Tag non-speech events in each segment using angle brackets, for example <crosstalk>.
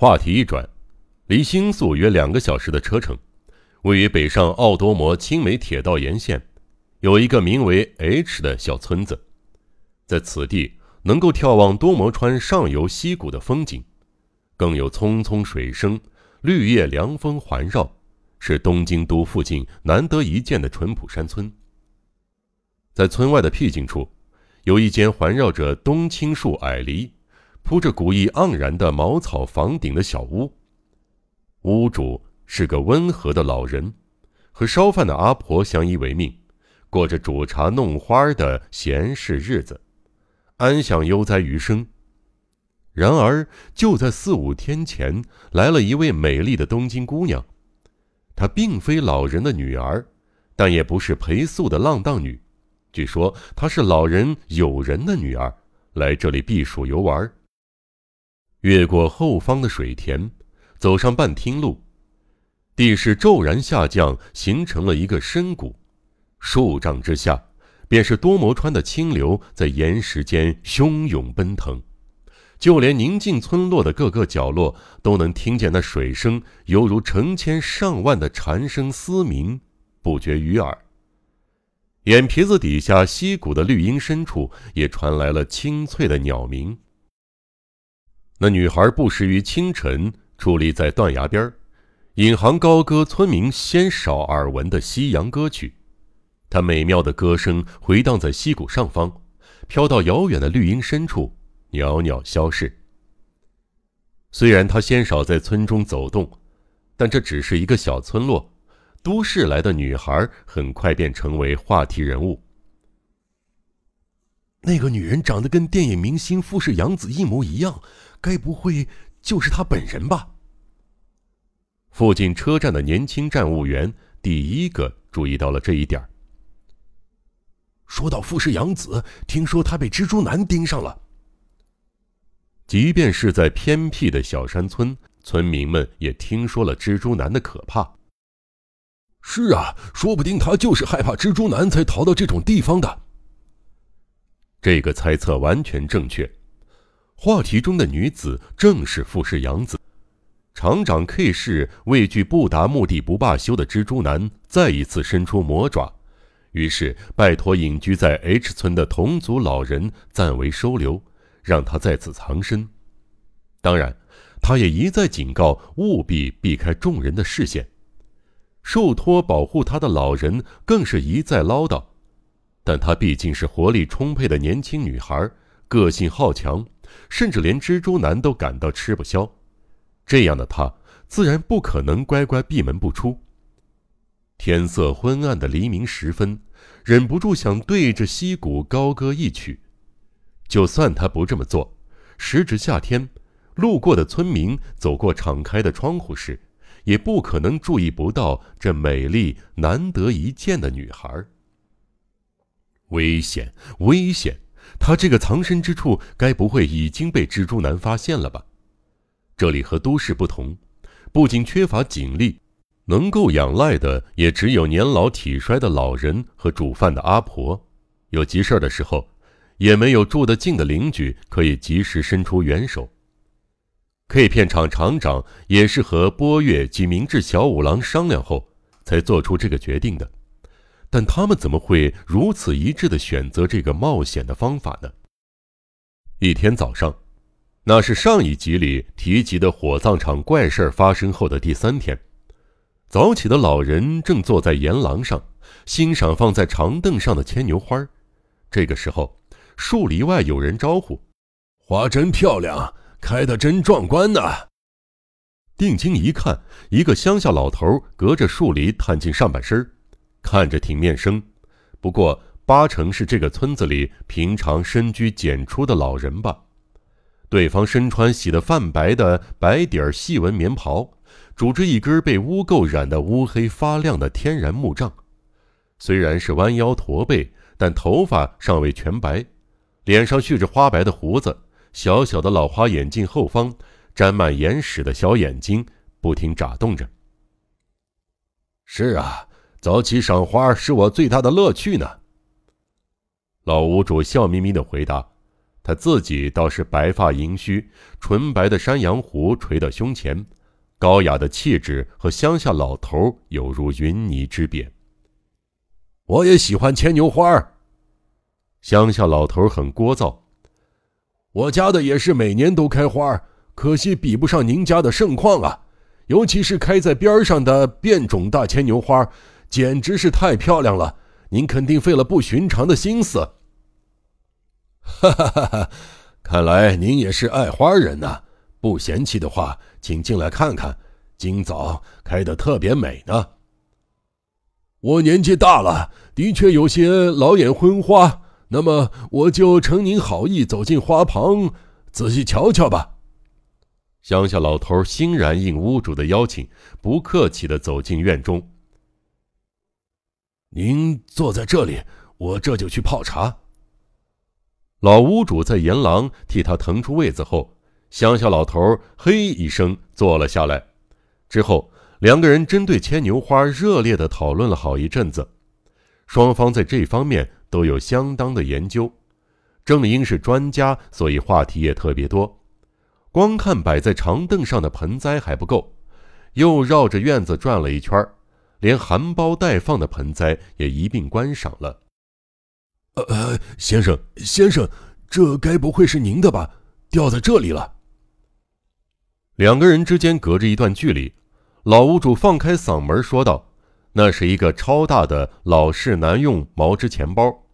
话题一转，离新宿约两个小时的车程，位于北上奥多摩青梅铁道沿线，有一个名为 H 的小村子。在此地，能够眺望多摩川上游溪谷的风景，更有匆匆水声、绿叶凉风环绕，是东京都附近难得一见的淳朴山村。在村外的僻静处，有一间环绕着冬青树矮篱。铺着古意盎然的茅草房顶的小屋，屋主是个温和的老人，和烧饭的阿婆相依为命，过着煮茶弄花的闲适日子，安享悠哉余生。然而，就在四五天前，来了一位美丽的东京姑娘，她并非老人的女儿，但也不是陪宿的浪荡女，据说她是老人友人的女儿，来这里避暑游玩。越过后方的水田，走上半汀路，地势骤然下降，形成了一个深谷。数丈之下，便是多摩川的清流在岩石间汹涌奔腾，就连宁静村落的各个角落都能听见那水声，犹如成千上万的蝉声嘶鸣，不绝于耳。眼皮子底下溪谷的绿荫深处，也传来了清脆的鸟鸣。那女孩不时于清晨矗立在断崖边引吭高歌村民鲜少耳闻的西洋歌曲。她美妙的歌声回荡在溪谷上方，飘到遥远的绿荫深处，袅袅消逝。虽然她鲜少在村中走动，但这只是一个小村落，都市来的女孩很快便成为话题人物。那个女人长得跟电影明星富士洋子一模一样。该不会就是他本人吧？附近车站的年轻站务员第一个注意到了这一点。说到富士洋子，听说他被蜘蛛男盯上了。即便是在偏僻的小山村，村民们也听说了蜘蛛男的可怕。是啊，说不定他就是害怕蜘蛛男才逃到这种地方的。这个猜测完全正确。话题中的女子正是富士洋子，厂长 K 市畏惧不达目的不罢休的蜘蛛男再一次伸出魔爪，于是拜托隐居在 H 村的同族老人暂为收留，让他在此藏身。当然，他也一再警告务必避开众人的视线。受托保护他的老人更是一再唠叨，但她毕竟是活力充沛的年轻女孩，个性好强。甚至连蜘蛛男都感到吃不消，这样的他自然不可能乖乖闭门不出。天色昏暗的黎明时分，忍不住想对着溪谷高歌一曲。就算他不这么做，时值夏天，路过的村民走过敞开的窗户时，也不可能注意不到这美丽难得一见的女孩。危险！危险！他这个藏身之处，该不会已经被蜘蛛男发现了吧？这里和都市不同，不仅缺乏警力，能够仰赖的也只有年老体衰的老人和煮饭的阿婆。有急事的时候，也没有住得近的邻居可以及时伸出援手。K 片厂厂长也是和波月及明智小五郎商量后，才做出这个决定的。但他们怎么会如此一致的选择这个冒险的方法呢？一天早上，那是上一集里提及的火葬场怪事发生后的第三天。早起的老人正坐在岩廊上，欣赏放在长凳上的牵牛花。这个时候，树篱外有人招呼：“花真漂亮，开得真壮观呢。”定睛一看，一个乡下老头隔着树篱探进上半身看着挺面生，不过八成是这个村子里平常深居简出的老人吧。对方身穿洗得泛白的白底儿细纹棉袍，拄着一根被污垢染得乌黑发亮的天然木杖。虽然是弯腰驼背，但头发尚未全白，脸上蓄着花白的胡子，小小的老花眼镜后方沾满眼屎的小眼睛不停眨动着。是啊。早起赏花是我最大的乐趣呢。老屋主笑眯眯的回答，他自己倒是白发银须，纯白的山羊胡垂到胸前，高雅的气质和乡下老头有如云泥之别。我也喜欢牵牛花儿。乡下老头很聒噪。我家的也是每年都开花，可惜比不上您家的盛况啊！尤其是开在边上的变种大牵牛花，简直是太漂亮了。您肯定费了不寻常的心思。<laughs> 哈哈哈哈！看来您也是爱花人呐。不嫌弃的话，请进来看看，今早开的特别美呢。我年纪大了，的确有些老眼昏花。那么我就承您好意，走进花旁，仔细瞧瞧吧。乡下老头欣然应屋主的邀请，不客气的走进院中。您坐在这里，我这就去泡茶。老屋主在檐廊替他腾出位子后，乡下老头嘿一声坐了下来。之后，两个人针对牵牛花热烈的讨论了好一阵子，双方在这方面。都有相当的研究，正因是专家，所以话题也特别多。光看摆在长凳上的盆栽还不够，又绕着院子转了一圈儿，连含苞待放的盆栽也一并观赏了。呃，先生，先生，这该不会是您的吧？掉在这里了。两个人之间隔着一段距离，老屋主放开嗓门说道。那是一个超大的老式男用毛织钱包，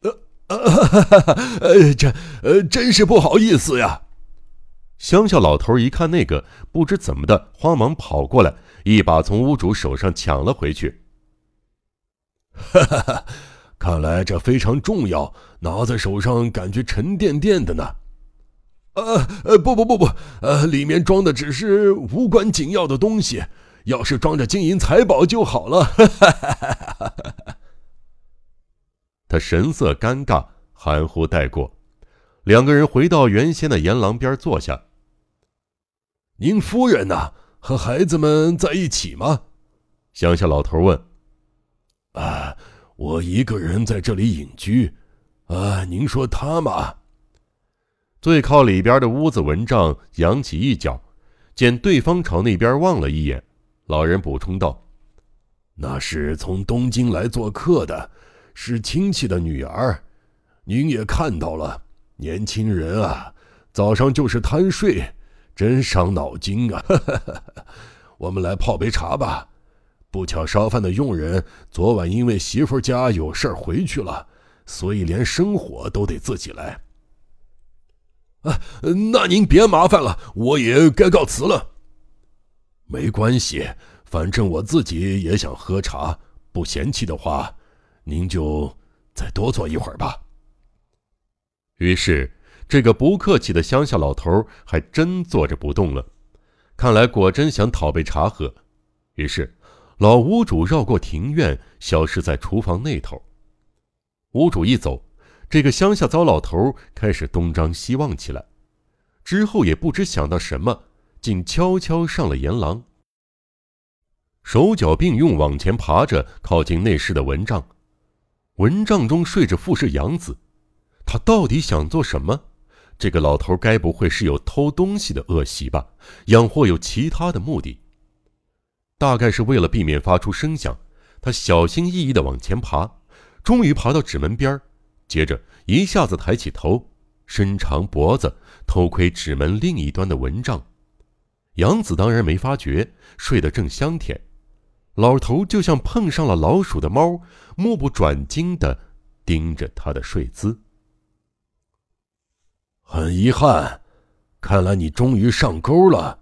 呃 <laughs> 呃，这呃真是不好意思呀！乡下老头一看那个，不知怎么的，慌忙跑过来，一把从屋主手上抢了回去。哈哈哈，看来这非常重要，拿在手上感觉沉甸甸的呢。呃呃，不不不不，呃，里面装的只是无关紧要的东西。要是装着金银财宝就好了。<laughs> 他神色尴尬，含糊带过。两个人回到原先的檐廊边坐下。您夫人呢？和孩子们在一起吗？乡下老头问。啊，我一个人在这里隐居。啊，您说他吗？最靠里边的屋子蚊帐扬起一角，见对方朝那边望了一眼。老人补充道：“那是从东京来做客的，是亲戚的女儿。您也看到了，年轻人啊，早上就是贪睡，真伤脑筋啊！<laughs> 我们来泡杯茶吧。不巧烧饭的佣人昨晚因为媳妇家有事儿回去了，所以连生火都得自己来。啊，那您别麻烦了，我也该告辞了。”没关系，反正我自己也想喝茶。不嫌弃的话，您就再多坐一会儿吧。于是，这个不客气的乡下老头还真坐着不动了。看来果真想讨杯茶喝。于是，老屋主绕过庭院，消失在厨房那头。屋主一走，这个乡下糟老头开始东张西望起来。之后也不知想到什么。竟悄悄上了檐廊，手脚并用往前爬着，靠近内室的蚊帐。蚊帐中睡着富士杨子，他到底想做什么？这个老头该不会是有偷东西的恶习吧？养或有其他的目的？大概是为了避免发出声响，他小心翼翼地往前爬，终于爬到纸门边接着一下子抬起头，伸长脖子偷窥纸门另一端的蚊帐。杨子当然没发觉，睡得正香甜。老头就像碰上了老鼠的猫，目不转睛的盯着他的睡姿。很遗憾，看来你终于上钩了。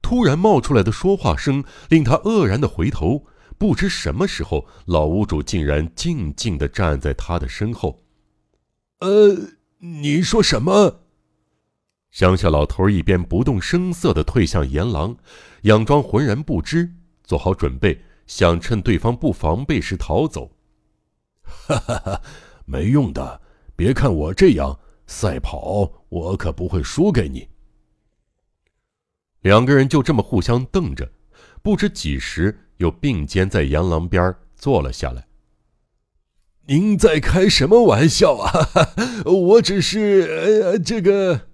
突然冒出来的说话声令他愕然的回头，不知什么时候，老屋主竟然静静的站在他的身后。呃，你说什么？乡下老头一边不动声色的退向檐廊，佯装浑然不知，做好准备，想趁对方不防备时逃走。哈哈哈，没用的！别看我这样赛跑，我可不会输给你。两个人就这么互相瞪着，不知几时又并肩在阳廊边坐了下来。您在开什么玩笑啊？<laughs> 我只是呃，这个，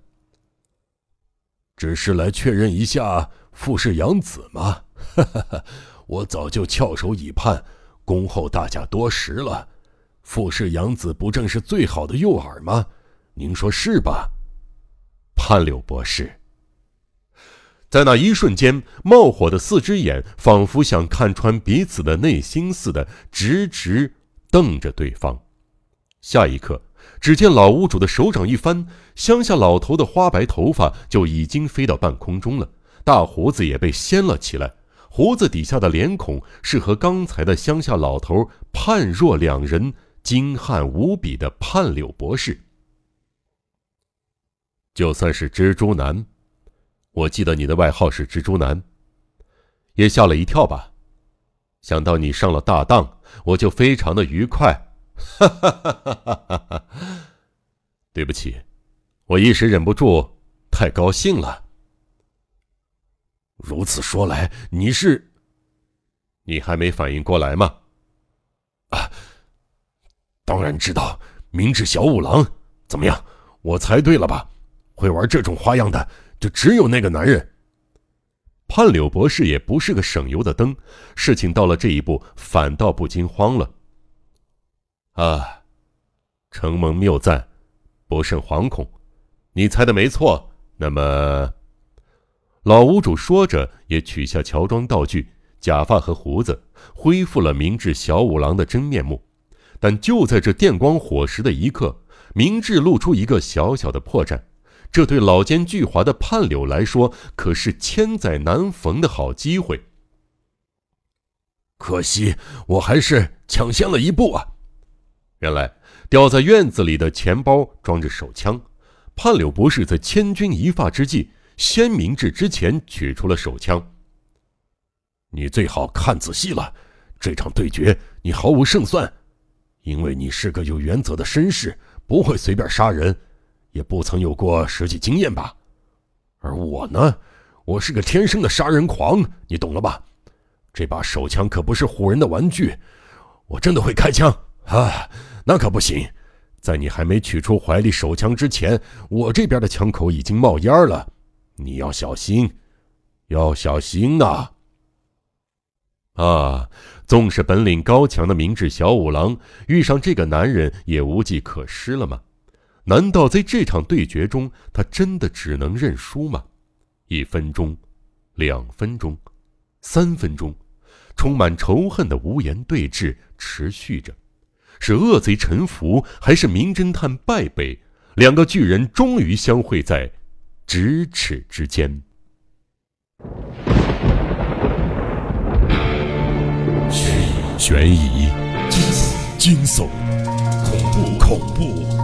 只是来确认一下傅氏养子嘛。<laughs> 我早就翘首以盼，恭候大驾多时了。傅氏养子不正是最好的诱饵吗？您说是吧？潘柳博士。在那一瞬间，冒火的四只眼仿佛想看穿彼此的内心似的，直直。瞪着对方，下一刻，只见老屋主的手掌一翻，乡下老头的花白头发就已经飞到半空中了，大胡子也被掀了起来，胡子底下的脸孔是和刚才的乡下老头判若两人，精悍无比的判柳博士。就算是蜘蛛男，我记得你的外号是蜘蛛男，也吓了一跳吧？想到你上了大当，我就非常的愉快。哈哈哈哈哈哈！对不起，我一时忍不住，太高兴了。如此说来，你是……你还没反应过来吗？啊，当然知道，明智小五郎。怎么样，我猜对了吧？会玩这种花样的，就只有那个男人。潘柳博士也不是个省油的灯，事情到了这一步，反倒不禁慌了。啊，承蒙谬赞，不甚惶恐。你猜的没错。那么，老屋主说着，也取下乔装道具，假发和胡子，恢复了明智小五郎的真面目。但就在这电光火石的一刻，明智露出一个小小的破绽。这对老奸巨猾的叛柳来说，可是千载难逢的好机会。可惜我还是抢先了一步啊！原来掉在院子里的钱包装着手枪，叛柳博士在千钧一发之际，先明智之前取出了手枪。你最好看仔细了，这场对决你毫无胜算，因为你是个有原则的绅士，不会随便杀人。也不曾有过实际经验吧，而我呢，我是个天生的杀人狂，你懂了吧？这把手枪可不是唬人的玩具，我真的会开枪啊！那可不行，在你还没取出怀里手枪之前，我这边的枪口已经冒烟了，你要小心，要小心呐！啊，纵是本领高强的明智小五郎，遇上这个男人也无计可施了吗？难道在这场对决中，他真的只能认输吗？一分钟，两分钟，三分钟，充满仇恨的无言对峙持续着。是恶贼臣服，还是名侦探败北？两个巨人终于相会在咫尺之间。悬疑、惊悚、恐怖、恐怖。